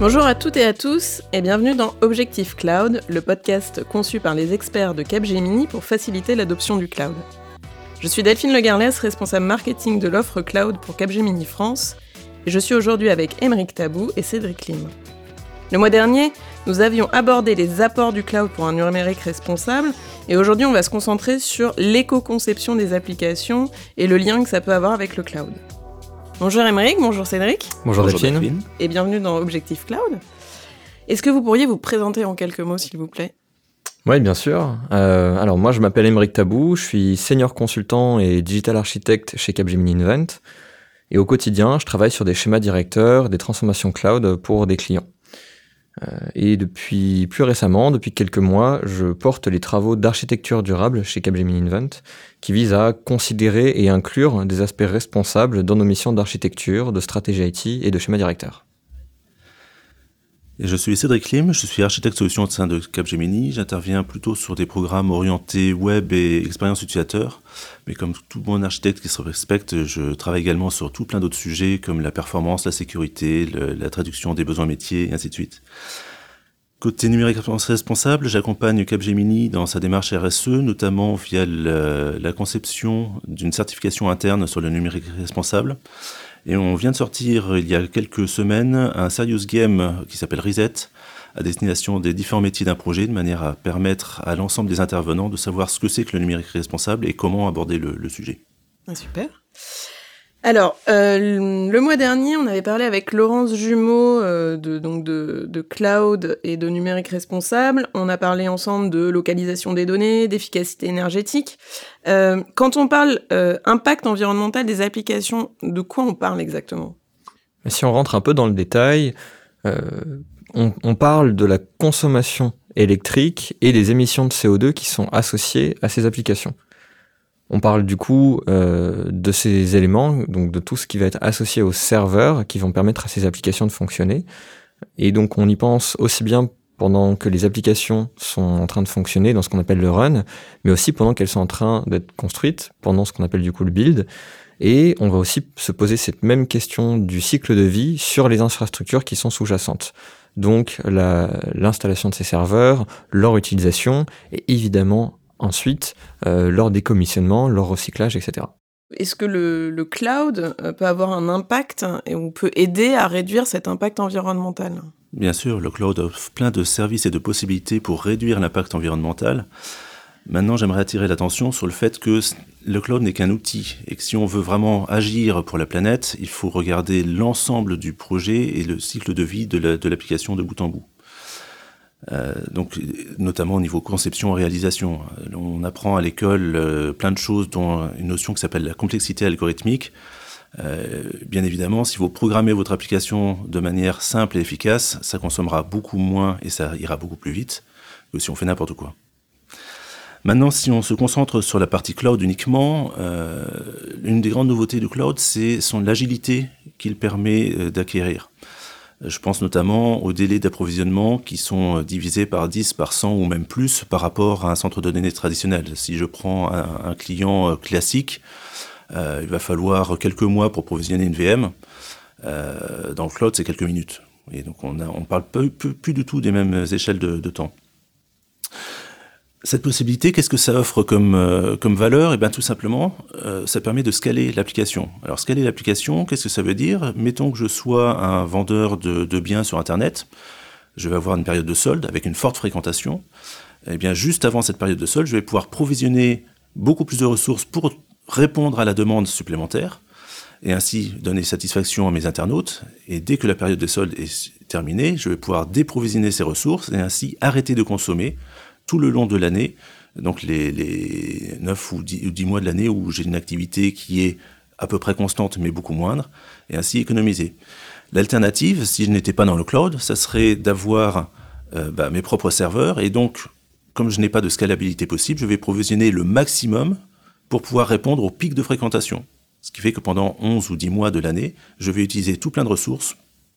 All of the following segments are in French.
Bonjour à toutes et à tous et bienvenue dans Objectif Cloud, le podcast conçu par les experts de Capgemini pour faciliter l'adoption du cloud. Je suis Delphine Legarlès, responsable marketing de l'offre cloud pour Capgemini France, et je suis aujourd'hui avec Émeric Tabou et Cédric Lim. Le mois dernier, nous avions abordé les apports du cloud pour un numérique responsable, et aujourd'hui on va se concentrer sur l'éco-conception des applications et le lien que ça peut avoir avec le cloud. Bonjour Émeric, bonjour Cédric. Bonjour, Delphine. Et bienvenue dans Objectif Cloud. Est-ce que vous pourriez vous présenter en quelques mots s'il vous plaît? Oui, bien sûr. Euh, alors moi je m'appelle Émeric Tabou, je suis senior consultant et digital architecte chez Capgemini Invent. Et au quotidien, je travaille sur des schémas directeurs, des transformations cloud pour des clients. Euh, et depuis plus récemment, depuis quelques mois, je porte les travaux d'architecture durable chez Capgemini Invent, qui visent à considérer et inclure des aspects responsables dans nos missions d'architecture, de stratégie IT et de schéma directeur. Je suis Cédric Lim, je suis architecte solution au sein de Capgemini. J'interviens plutôt sur des programmes orientés web et expérience utilisateur. Mais comme tout bon architecte qui se respecte, je travaille également sur tout plein d'autres sujets comme la performance, la sécurité, la traduction des besoins métiers et ainsi de suite. Côté numérique responsable, j'accompagne Capgemini dans sa démarche RSE, notamment via la conception d'une certification interne sur le numérique responsable et on vient de sortir il y a quelques semaines un serious game qui s'appelle Reset à destination des différents métiers d'un projet de manière à permettre à l'ensemble des intervenants de savoir ce que c'est que le numérique responsable et comment aborder le, sujet. Ah, super. Alors, euh, le mois dernier, on avait parlé avec Laurence Jumeau euh, de, donc de, cloud et de numérique responsable. On a parlé ensemble de localisation des données, d'efficacité énergétique. Euh, quand on parle impact environnemental des applications, de quoi on parle exactement? Si on rentre un peu dans le détail, on parle de la consommation électrique et des émissions de CO2 qui sont associées à ces applications. On parle du coup euh, de ces éléments, donc de tout ce qui va être associé aux serveurs qui vont permettre à ces applications de fonctionner. Et donc on y pense aussi bien pendant que les applications sont en train de fonctionner dans ce qu'on appelle le run, mais aussi pendant qu'elles sont en train d'être construites, pendant ce qu'on appelle du coup le build. Et on va aussi se poser cette même question du cycle de vie sur les infrastructures qui sont sous-jacentes. Donc l'installation de ces serveurs, leur utilisation et évidemment ensuite euh, leur décommissionnement, leur recyclage, etc. Est-ce que le, cloud euh, peut avoir un impact et on peut aider à réduire cet impact environnemental? Bien sûr, le cloud offre plein de services et de possibilités pour réduire l'impact environnemental. Maintenant, j'aimerais attirer l'attention sur le fait que le cloud n'est qu'un outil et que si on veut vraiment agir pour la planète, il faut regarder l'ensemble du projet et le cycle de vie de l'application de bout en bout. Euh, donc, notamment au niveau conception et réalisation. On apprend à l'école euh, plein de choses, dont une notion qui s'appelle la complexité algorithmique. Euh, bien évidemment, si vous programmez votre application de manière simple et efficace, ça consommera beaucoup moins et ça ira beaucoup plus vite que si on fait n'importe quoi. Maintenant, si on se concentre sur la partie cloud uniquement, euh, une des grandes nouveautés du cloud, c'est son l'agilité qu'il permet d'acquérir. Je pense notamment aux délais d'approvisionnement qui sont euh, divisés par 10, par 100 ou même plus par rapport à un centre de données traditionnel. Si je prends un, client euh, classique, euh, il va falloir quelques mois pour provisionner une VM. dans le cloud, c'est quelques minutes. Et donc on ne parle plus, du tout des mêmes échelles de temps. Cette possibilité, qu'est-ce que ça offre comme, euh, valeur? Eh bien, tout simplement, euh, ça permet de scaler l'application. Alors, scaler l'application, qu'est-ce que ça veut dire? Mettons que je sois un vendeur de, de, biens sur Internet. Je vais avoir une période de solde avec une forte fréquentation. Eh bien, juste avant cette période de solde, je vais pouvoir provisionner beaucoup plus de ressources pour répondre à la demande supplémentaire et ainsi donner satisfaction à mes internautes. Et dès que la période de solde est terminée, je vais pouvoir déprovisionner ces ressources et ainsi arrêter de consommer tout le long de l'année, donc les, les 9 ou 10, mois de l'année où j'ai une activité qui est à peu près constante mais beaucoup moindre, et ainsi économiser. L'alternative, si je n'étais pas dans le cloud, ça serait d'avoir euh, bah, mes propres serveurs, et donc, comme je n'ai pas de scalabilité possible, je vais provisionner le maximum pour pouvoir répondre au pic de fréquentation. Ce qui fait que pendant 11 ou 10 mois de l'année, je vais utiliser tout plein de ressources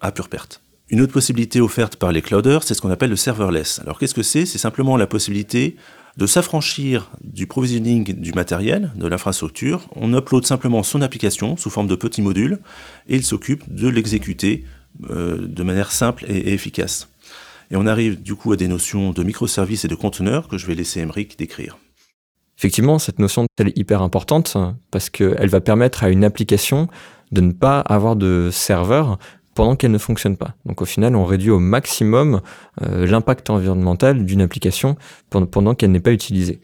à pure perte. Une autre possibilité offerte par les clouders, c'est ce qu'on appelle le serverless. Alors qu'est-ce que c'est? C'est simplement la possibilité de s'affranchir du provisioning du matériel, de l'infrastructure. On upload simplement son application sous forme de petits modules et il s'occupe de l'exécuter euh, de manière simple et, efficace. Et on arrive du coup à des notions de microservices et de conteneurs que je vais laisser Emeric décrire. Effectivement, cette notion est hyper importante parce qu'elle va permettre à une application de ne pas avoir de serveur pendant qu'elle ne fonctionne pas. Donc au final, on réduit au maximum euh, l'impact environnemental d'une application pendant, qu'elle n'est pas utilisée.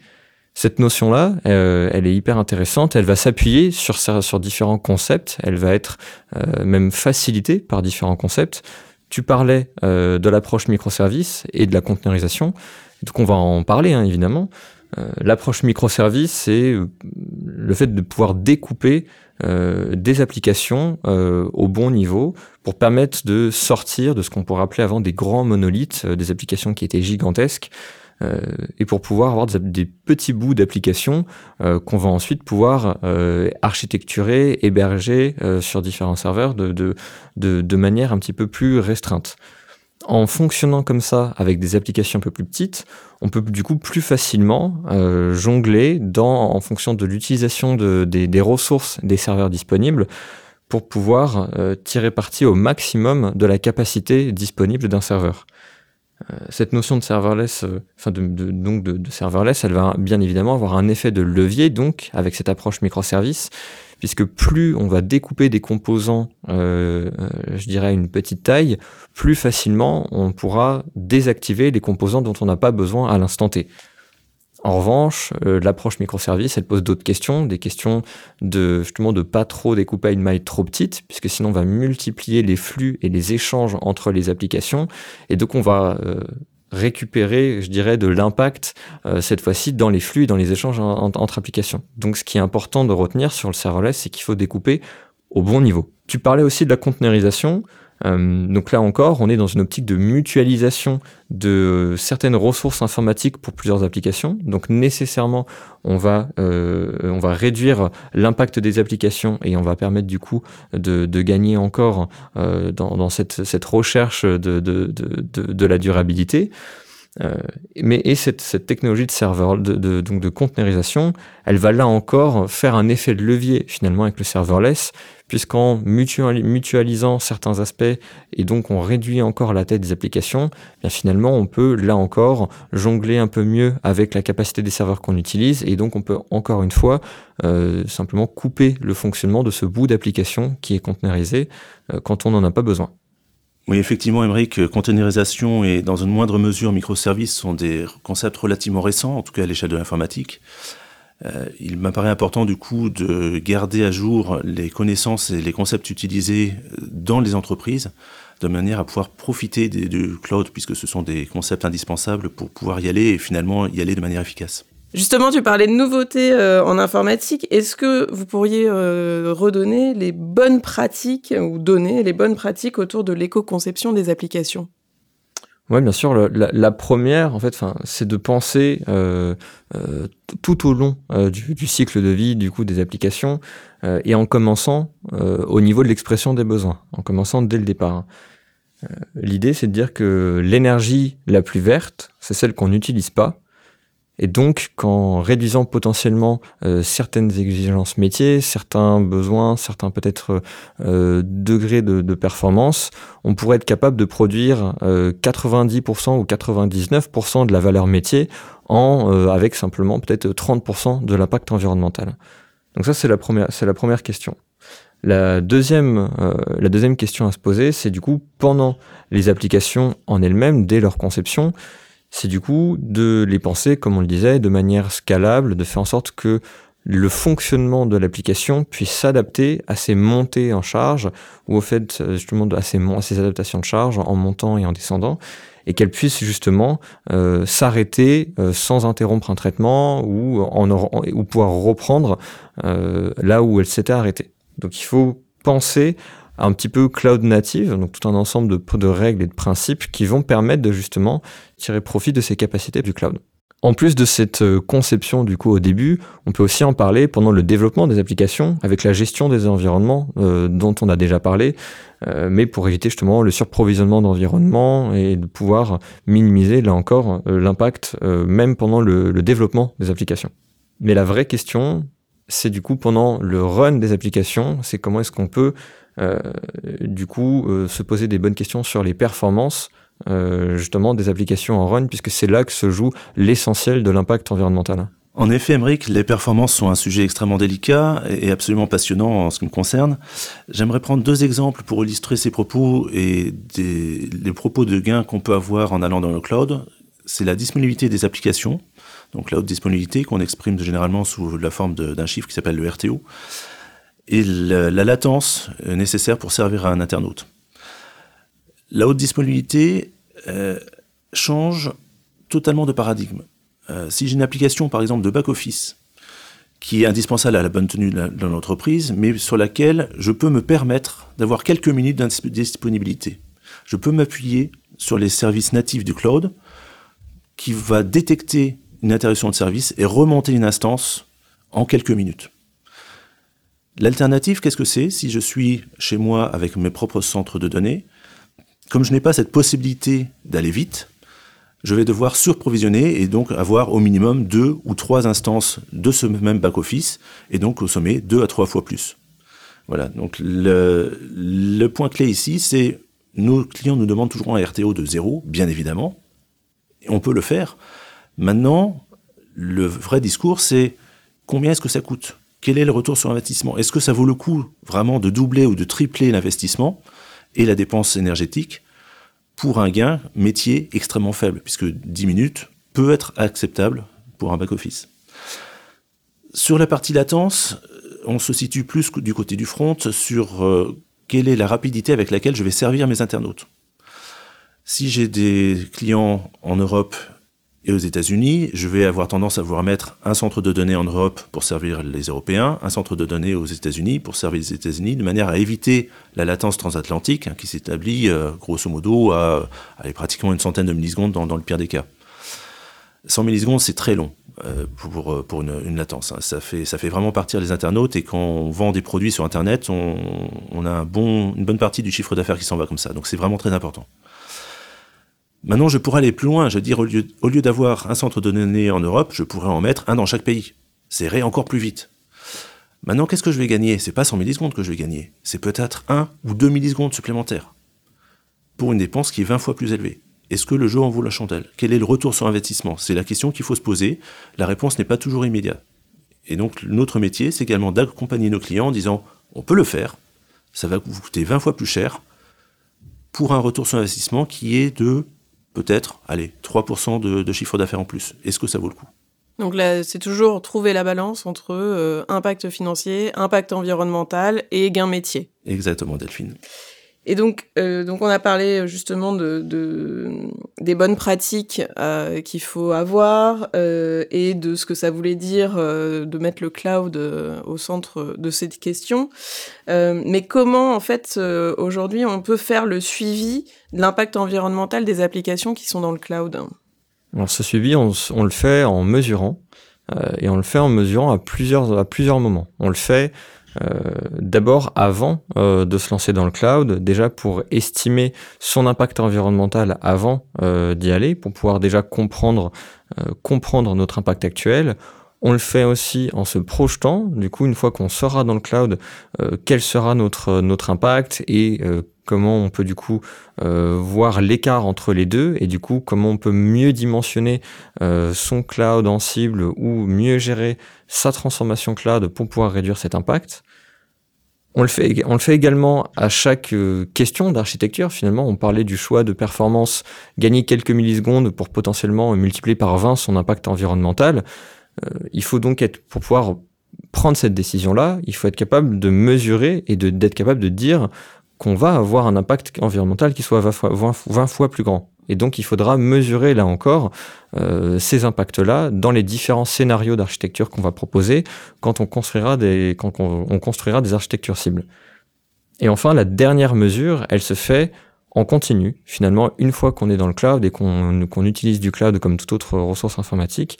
Cette notion-là, euh, elle est hyper intéressante. Elle va s'appuyer sur, sur différents concepts. Elle va être euh, même facilitée par différents concepts. Tu parlais de l'approche microservice et de la conteneurisation. Donc on va en parler hein, évidemment. L'approche microservice, c'est le fait de pouvoir découper euh, des applications euh, au bon niveau pour permettre de sortir de ce qu'on pourrait appeler avant des grands monolithes, euh, des applications qui étaient gigantesques, et pour pouvoir avoir des, petits bouts d'applications qu'on va ensuite pouvoir architecturer, héberger sur différents serveurs de manière un petit peu plus restreinte en fonctionnant comme ça avec des applications un peu plus petites, on peut du coup plus facilement euh, jongler en fonction de l'utilisation de, des, ressources des serveurs disponibles pour pouvoir euh, tirer parti au maximum de la capacité disponible d'un serveur. Euh, cette notion de serverless, serverless, elle va bien évidemment avoir un effet de levier avec cette approche microservice puisque plus on va découper des composants, euh, euh, je dirais à une petite taille, plus facilement on pourra désactiver les composants dont on n'a pas besoin à l'instant T. En revanche, euh, l'approche microservice, elle pose d'autres questions, des questions de justement de pas trop découper à une maille trop petite, puisque sinon on va multiplier les flux et les échanges entre les applications, et donc on va récupérer, je dirais, de l'impact euh, cette fois-ci dans les flux et dans les échanges entre applications. Donc, ce qui est important de retenir sur le serverless, c'est qu'il faut découper au bon niveau. Tu parlais aussi de la conteneurisation. Euh, donc là encore, on est dans une optique de mutualisation de certaines ressources informatiques pour plusieurs applications. Donc nécessairement, on va, euh, on va réduire l'impact des applications et on va permettre du coup de, gagner encore euh, dans, cette, cette, recherche de, de, de la durabilité. Euh, mais et cette, cette, technologie de serveur, de, donc de conteneurisation, elle va là encore faire un effet de levier finalement avec le serverless, puisqu'en mutualisant certains aspects et donc on réduit encore la tête des applications, bien finalement on peut là encore jongler un peu mieux avec la capacité des serveurs qu'on utilise et donc on peut encore une fois euh, simplement couper le fonctionnement de ce bout d'application qui est conteneurisé euh, quand on n'en a pas besoin. Oui, effectivement, Émeric, containerisation et dans une moindre mesure microservices sont des concepts relativement récents, en tout cas à l'échelle de l'informatique. Euh, il m'apparaît important du coup de garder à jour les connaissances et les concepts utilisés dans les entreprises de manière à pouvoir profiter du cloud puisque ce sont des concepts indispensables pour pouvoir y aller et finalement y aller de manière efficace. Justement, tu parlais de nouveautés euh, en informatique. Est-ce que vous pourriez euh, redonner les bonnes pratiques ou donner les bonnes pratiques autour de l'éco-conception des applications? Oui, bien sûr. la, première, en fait, c'est de penser euh, tout au long du, du, cycle de vie du coup des applications et en commençant au niveau de l'expression des besoins, en commençant dès le départ. L'idée, c'est de dire que l'énergie la plus verte, c'est celle qu'on n'utilise pas, et donc, qu'en réduisant potentiellement euh, certaines exigences métiers, certains besoins, certains peut-être euh, degrés de, de, performance, on pourrait être capable de produire 90% euh, ou 99% de la valeur métier en avec simplement peut-être 30% de l'impact environnemental. Donc ça, c'est la première, c'est la première question. La deuxième, la deuxième question à se poser, c'est du coup pendant les applications en elles-mêmes, dès leur conception, c'est du coup de les penser, comme on le disait, de manière scalable, de faire en sorte que le fonctionnement de l'application puisse s'adapter à ces montées en charge ou au fait justement à ces, à ces adaptations de charge en montant et en descendant et qu'elle puisse justement euh, s'arrêter euh, sans interrompre un traitement ou, pouvoir reprendre euh, là où elle s'était arrêtée. Donc il faut penser un petit peu cloud native, donc tout un ensemble de, règles et de principes qui vont permettre de justement tirer profit de ces capacités du cloud. En plus de cette euh, conception du coup au début, on peut aussi en parler pendant le développement des applications avec la gestion des environnements euh, dont on a déjà parlé, euh, mais pour éviter justement le surprovisionnement d'environnement et de pouvoir minimiser là encore l'impact même pendant le, développement des applications. Mais la vraie question, c'est du coup pendant le run des applications, c'est comment est-ce qu'on peut du coup se poser des bonnes questions sur les performances euh, justement des applications en run, puisque c'est là que se joue l'essentiel de l'impact environnemental. En effet, Emmerich, les performances sont un sujet extrêmement délicat et absolument passionnant en ce qui me concerne. J'aimerais prendre deux exemples pour illustrer ces propos et des, les propos de gains qu'on peut avoir en allant dans le cloud. C'est la disponibilité des applications, donc la haute disponibilité qu'on exprime généralement sous la forme d'un chiffre qui s'appelle le RTO, et la, la latence nécessaire pour servir à un internaute. La haute disponibilité euh, change totalement de paradigme. Euh, si j'ai une application, par exemple, de back-office, qui est indispensable à la bonne tenue de l'entreprise, mais sur laquelle je peux me permettre d'avoir quelques minutes de disponibilité. Je peux m'appuyer sur les services natifs du cloud, qui va détecter une interruption de service et remonter une instance en quelques minutes. L'alternative, qu'est-ce que c'est Si je suis chez moi avec mes propres centres de données, comme je n'ai pas cette possibilité d'aller vite, je vais devoir surprovisionner et donc avoir au minimum deux ou trois instances de ce même back-office et donc consommer deux à trois fois plus. Voilà, donc le, point clé ici, c'est nos clients nous demandent toujours un RTO de zéro, bien évidemment, on peut le faire. Maintenant, le vrai discours, c'est combien est-ce que ça coûte? Quel est le retour sur investissement? Est-ce que ça vaut le coup vraiment de doubler ou de tripler l'investissement et la dépense énergétique pour un gain métier extrêmement faible, puisque 10 minutes peut être acceptable pour un back-office? Sur la partie latence, on se situe plus du côté du front sur euh, quelle est la rapidité avec laquelle je vais servir mes internautes. Si j'ai des clients en Europe et aux États-Unis, je vais avoir tendance à vouloir mettre un centre de données en Europe pour servir les Européens, un centre de données aux États-Unis pour servir les États-Unis, de manière à éviter la latence transatlantique hein, qui s'établit euh, grosso modo à, pratiquement une centaine de millisecondes dans, le pire des cas. 100 millisecondes, c'est très long euh, pour, pour une, latence. Hein. Ça, fait, ça fait vraiment partir les internautes et quand on vend des produits sur Internet, on, a une bonne partie du chiffre d'affaires qui s'en va comme ça. Donc c'est vraiment très important. Maintenant, je pourrais aller plus loin. Je veux dire, au lieu, d'avoir un centre de données en Europe, je pourrais en mettre un dans chaque pays. C'est encore plus vite. Maintenant, qu'est-ce que je vais gagner? C'est pas 100 millisecondes que je vais gagner. C'est peut-être 1 ou 2 millisecondes supplémentaires. Pour une dépense qui est 20 fois plus élevée. Est-ce que le jeu en vaut la chandelle? Quel est le retour sur investissement? C'est la question qu'il faut se poser. La réponse n'est pas toujours immédiate. Et donc, notre métier, c'est également d'accompagner nos clients en disant on peut le faire, ça va vous coûter 20 fois plus cher pour un retour sur investissement qui est de peut-être, allez, 3% de, chiffre d'affaires en plus. Est-ce que ça vaut le coup? Donc là, c'est toujours trouver la balance entre euh, impact financier, impact environnemental et gain métier. Exactement, Delphine. Et donc, euh, donc on a parlé euh, justement de, de des bonnes pratiques euh, qu'il faut avoir et de ce que ça voulait dire de mettre le cloud au centre de cette question. mais comment, en fait, aujourd'hui, on peut faire le suivi de l'impact environnemental des applications qui sont dans le cloud? Alors, ce suivi, on, on le fait en mesurant. et on le fait en mesurant à plusieurs, à plusieurs moments. On le fait d'abord avant euh, de se lancer dans le cloud, déjà pour estimer son impact environnemental avant euh, d'y aller, pour pouvoir déjà comprendre notre impact actuel. On le fait aussi en se projetant, du coup, une fois qu'on sera dans le cloud, quel sera notre, notre impact et comment on peut du coup euh, voir l'écart entre les deux et du coup comment on peut mieux dimensionner euh, son cloud en cible ou mieux gérer sa transformation cloud pour pouvoir réduire cet impact. On le fait, également à chaque euh, question d'architecture. Finalement, on parlait du choix de performance, gagner quelques millisecondes pour potentiellement multiplier par 20 son impact environnemental. Il faut donc être, pour pouvoir prendre cette décision-là, il faut être capable de mesurer et d'être capable de dire qu'on va avoir un impact environnemental qui soit 20 fois, plus grand. Et donc il faudra mesurer là encore euh, ces impacts-là dans les différents scénarios d'architecture qu'on va proposer quand on construira des quand on, construira des architectures cibles. Et enfin la dernière mesure, elle se fait en continu. Finalement, une fois qu'on est dans le cloud et qu'on utilise du cloud comme toute autre ressource informatique,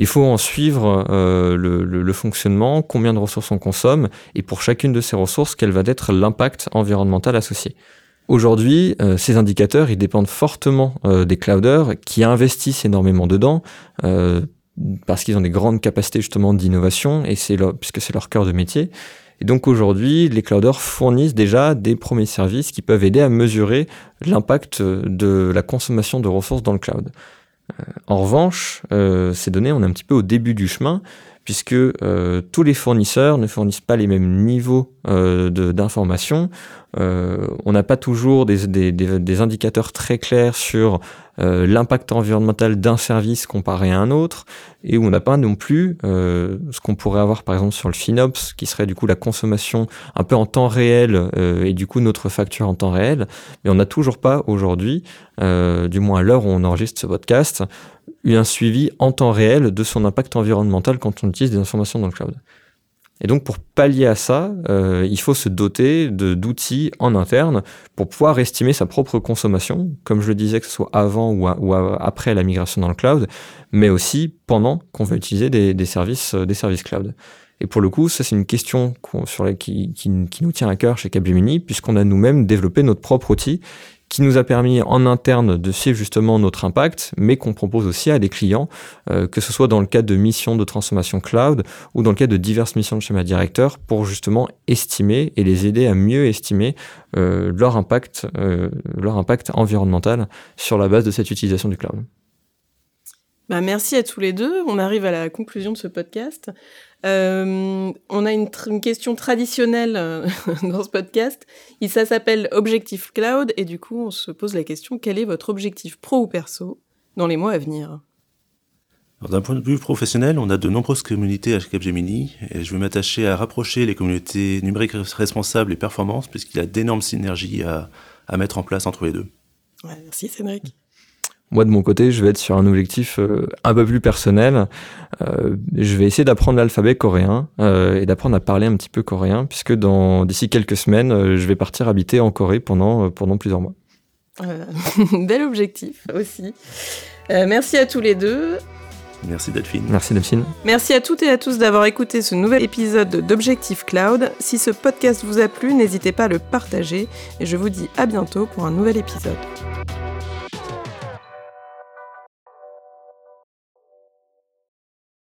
il faut en suivre euh, le, fonctionnement, combien de ressources on consomme, et pour chacune de ces ressources, quel va être l'impact environnemental associé. Aujourd'hui, euh, ces indicateurs, dépendent fortement euh, des clouders qui investissent énormément dedans, parce qu'ils ont des grandes capacités justement d'innovation, et puisque c'est leur cœur de métier. Et donc aujourd'hui, les clouders fournissent déjà des premiers services qui peuvent aider à mesurer l'impact de la consommation de ressources dans le cloud. Euh, en revanche, euh, ces données, on est un petit peu au début du chemin, puisque euh, tous les fournisseurs ne fournissent pas les mêmes niveaux d'information. on n'a pas toujours des, indicateurs très clairs sur euh, l'impact environnemental d'un service comparé à un autre, et où on n'a pas non plus euh, ce qu'on pourrait avoir par exemple sur le FinOps, qui serait du coup la consommation un peu en temps réel, euh, et du coup notre facture en temps réel, mais on n'a toujours pas aujourd'hui, du moins à l'heure où on enregistre ce podcast, eu un suivi en temps réel de son impact environnemental quand on utilise des informations dans le cloud. Et donc pour pallier à ça, euh, il faut se doter d'outils en interne pour pouvoir estimer sa propre consommation, comme je le disais, que ce soit avant ou, après la migration dans le cloud, mais aussi pendant qu'on va utiliser des, services, des services cloud. Et pour le coup, ça c'est une question qui, qui, nous tient à cœur chez Capgemini, puisqu'on a nous-mêmes développé notre propre outil qui nous a permis en interne de suivre justement notre impact, mais qu'on propose aussi à des clients, euh, que ce soit dans le cadre de missions de transformation cloud ou dans le cadre de diverses missions de schéma directeur, pour justement estimer et les aider à mieux estimer euh, leur impact, euh, leur impact environnemental sur la base de cette utilisation du cloud. Bah, merci à tous les deux. On arrive à la conclusion de ce podcast. Euh, on a une, question traditionnelle euh, dans ce podcast. Ça s'appelle Objectif Cloud et du coup, on se pose la question quel est votre objectif pro ou perso dans les mois à venir? D'un point de vue professionnel, on a de nombreuses communautés à Capgemini et je vais m'attacher à rapprocher les communautés numériques responsables et performances puisqu'il y a d'énormes synergies à, mettre en place entre les deux. merci Cédric. Moi, de mon côté, je vais être sur un objectif euh, un peu plus personnel. Euh, je vais essayer d'apprendre l'alphabet coréen euh, et d'apprendre à parler un petit peu coréen, puisque dans d'ici quelques semaines, je vais partir habiter en Corée pendant, pendant plusieurs mois. bel objectif aussi. merci à tous les deux. Merci Delphine. Merci Delphine. Merci à toutes et à tous d'avoir écouté ce nouvel épisode d'Objectif Cloud. Si ce podcast vous a plu, n'hésitez pas à le partager et je vous dis à bientôt pour un nouvel épisode.